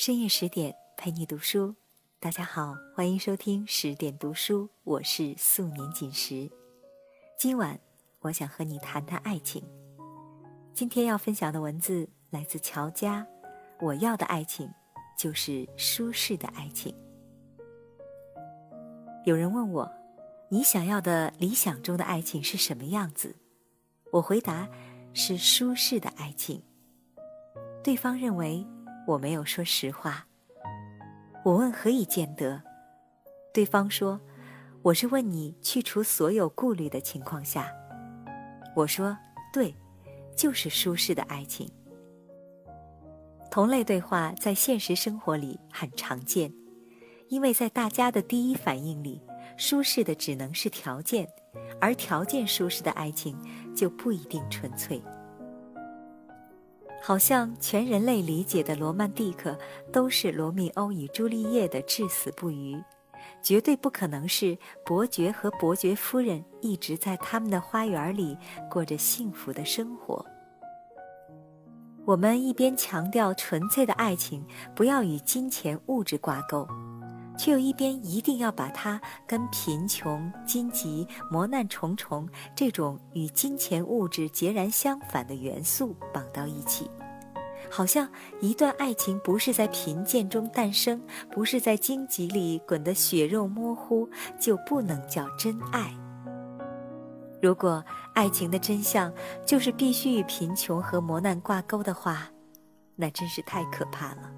深夜十点陪你读书，大家好，欢迎收听十点读书，我是素年锦时。今晚我想和你谈谈爱情。今天要分享的文字来自乔家，我要的爱情就是舒适的爱情。有人问我，你想要的理想中的爱情是什么样子？我回答是舒适的爱情。对方认为。我没有说实话。我问何以见得？对方说：“我是问你去除所有顾虑的情况下。”我说：“对，就是舒适的爱情。”同类对话在现实生活里很常见，因为在大家的第一反应里，舒适的只能是条件，而条件舒适的爱情就不一定纯粹。好像全人类理解的罗曼蒂克都是罗密欧与朱丽叶的至死不渝，绝对不可能是伯爵和伯爵夫人一直在他们的花园里过着幸福的生活。我们一边强调纯粹的爱情不要与金钱物质挂钩，却又一边一定要把它跟贫穷、荆棘、磨难重重这种与金钱物质截然相反的元素绑到一起。好像一段爱情不是在贫贱中诞生，不是在荆棘里滚得血肉模糊，就不能叫真爱。如果爱情的真相就是必须与贫穷和磨难挂钩的话，那真是太可怕了。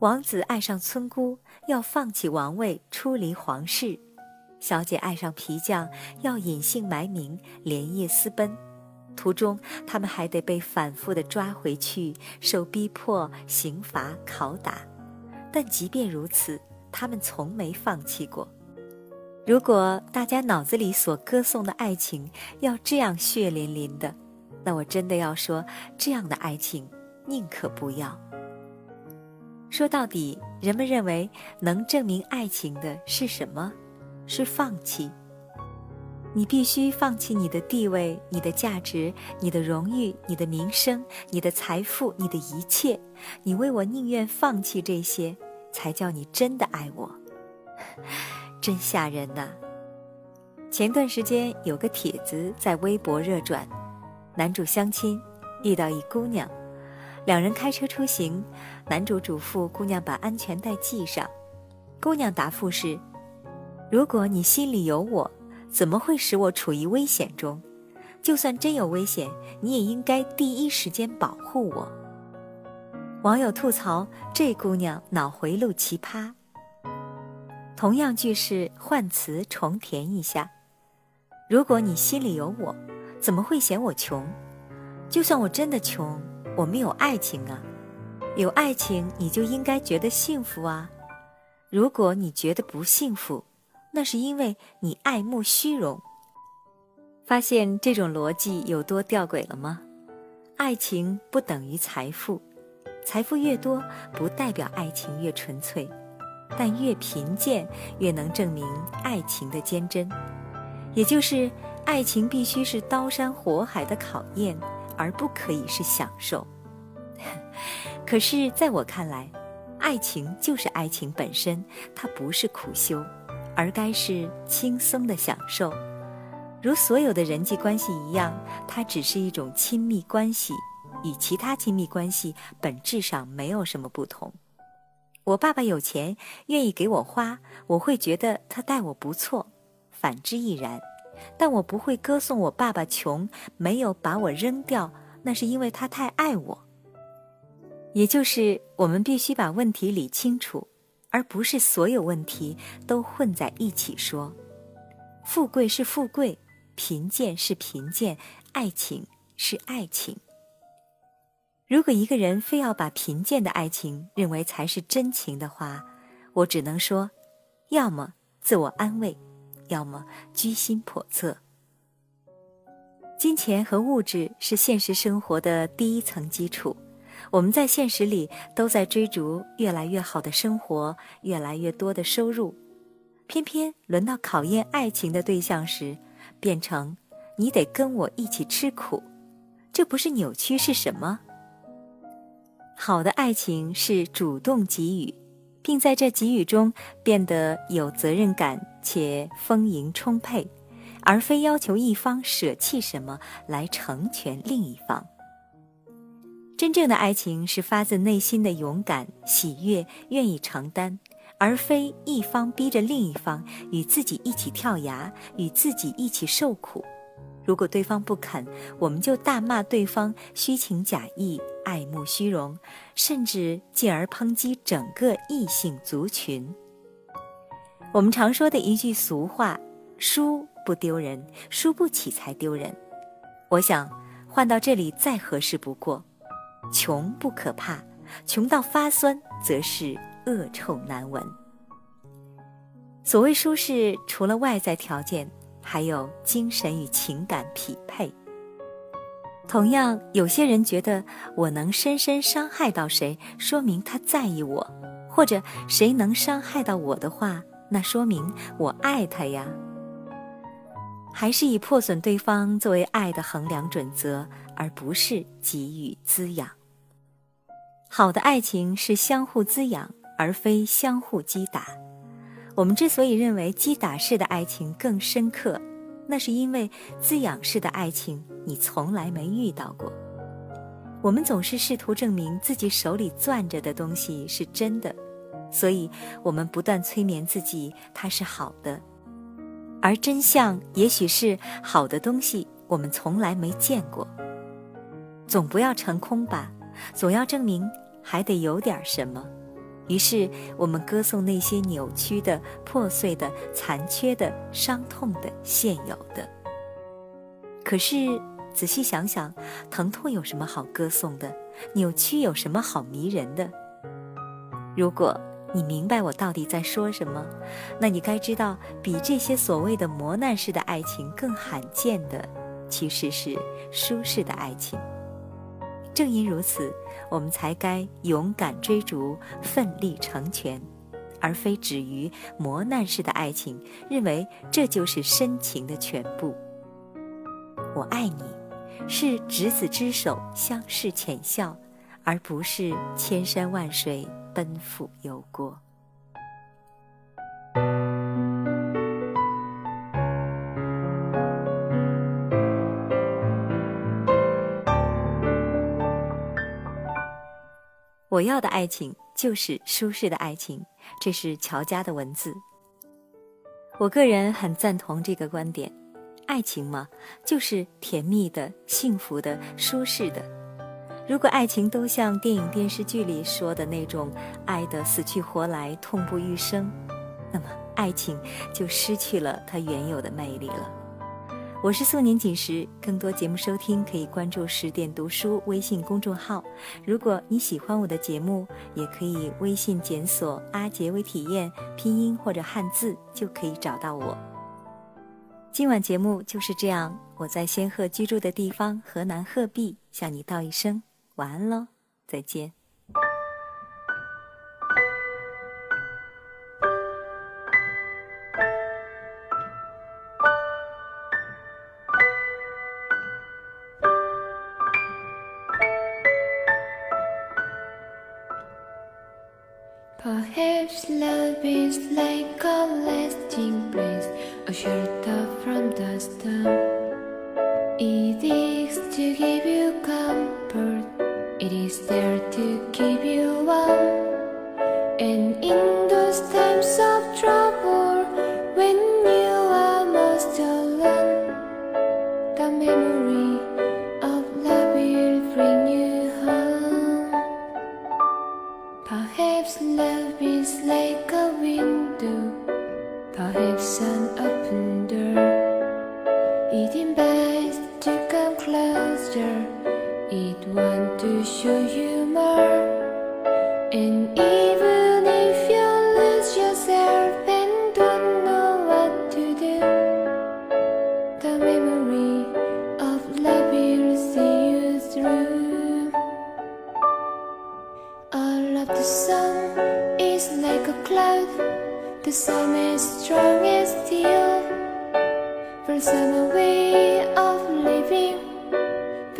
王子爱上村姑，要放弃王位，出离皇室；小姐爱上皮匠，要隐姓埋名，连夜私奔。途中，他们还得被反复的抓回去，受逼迫、刑罚、拷打。但即便如此，他们从没放弃过。如果大家脑子里所歌颂的爱情要这样血淋淋的，那我真的要说，这样的爱情宁可不要。说到底，人们认为能证明爱情的是什么？是放弃。你必须放弃你的地位、你的价值、你的荣誉、你的名声、你的财富、你的一切。你为我宁愿放弃这些，才叫你真的爱我。真吓人呐！前段时间有个帖子在微博热转，男主相亲遇到一姑娘，两人开车出行，男主嘱咐姑娘把安全带系上。姑娘答复是：如果你心里有我。怎么会使我处于危险中？就算真有危险，你也应该第一时间保护我。网友吐槽这姑娘脑回路奇葩。同样句式换词重填一下：如果你心里有我，怎么会嫌我穷？就算我真的穷，我们有爱情啊。有爱情你就应该觉得幸福啊。如果你觉得不幸福，那是因为你爱慕虚荣。发现这种逻辑有多吊诡了吗？爱情不等于财富，财富越多不代表爱情越纯粹，但越贫贱越能证明爱情的坚贞。也就是，爱情必须是刀山火海的考验，而不可以是享受。可是，在我看来，爱情就是爱情本身，它不是苦修。而该是轻松的享受，如所有的人际关系一样，它只是一种亲密关系，与其他亲密关系本质上没有什么不同。我爸爸有钱，愿意给我花，我会觉得他待我不错；反之亦然。但我不会歌颂我爸爸穷，没有把我扔掉，那是因为他太爱我。也就是，我们必须把问题理清楚。而不是所有问题都混在一起说，富贵是富贵，贫贱是贫贱，爱情是爱情。如果一个人非要把贫贱的爱情认为才是真情的话，我只能说，要么自我安慰，要么居心叵测。金钱和物质是现实生活的第一层基础。我们在现实里都在追逐越来越好的生活，越来越多的收入，偏偏轮到考验爱情的对象时，变成你得跟我一起吃苦，这不是扭曲是什么？好的爱情是主动给予，并在这给予中变得有责任感且丰盈充沛，而非要求一方舍弃什么来成全另一方。真正的爱情是发自内心的勇敢、喜悦、愿意承担，而非一方逼着另一方与自己一起跳崖，与自己一起受苦。如果对方不肯，我们就大骂对方虚情假意、爱慕虚荣，甚至进而抨击整个异性族群。我们常说的一句俗话：“输不丢人，输不起才丢人。”我想换到这里再合适不过。穷不可怕，穷到发酸则是恶臭难闻。所谓舒适，除了外在条件。还有精神与情感匹配。同样，有些人觉得我能深深伤害到谁，说明他在意我；或者谁能伤害到我的话，那说明我爱他呀。还是以破损对方作为爱的衡量准则，而不是给予滋养。好的爱情是相互滋养，而非相互击打。我们之所以认为击打式的爱情更深刻，那是因为滋养式的爱情你从来没遇到过。我们总是试图证明自己手里攥着的东西是真的，所以我们不断催眠自己它是好的，而真相也许是好的东西我们从来没见过。总不要成空吧，总要证明还得有点什么。于是，我们歌颂那些扭曲的、破碎的、残缺的、伤痛的、现有的。可是，仔细想想，疼痛有什么好歌颂的？扭曲有什么好迷人的？如果你明白我到底在说什么，那你该知道，比这些所谓的磨难式的爱情更罕见的，其实是舒适的爱情。正因如此，我们才该勇敢追逐、奋力成全，而非止于磨难式的爱情，认为这就是深情的全部。我爱你，是执子之手，相视浅笑，而不是千山万水奔赴游过。我要的爱情就是舒适的爱情，这是乔家的文字。我个人很赞同这个观点，爱情嘛，就是甜蜜的、幸福的、舒适的。如果爱情都像电影、电视剧里说的那种爱得死去活来、痛不欲生，那么爱情就失去了它原有的魅力了。我是素年锦时，更多节目收听可以关注十点读书微信公众号。如果你喜欢我的节目，也可以微信检索“阿杰微体验”拼音或者汉字，就可以找到我。今晚节目就是这样，我在仙鹤居住的地方河南鹤壁向你道一声晚安喽，再见。Perhaps like a lasting place, a shelter from the storm. It is to give you comfort, it is there to keep you warm. And in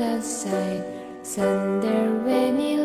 outside, thunder when you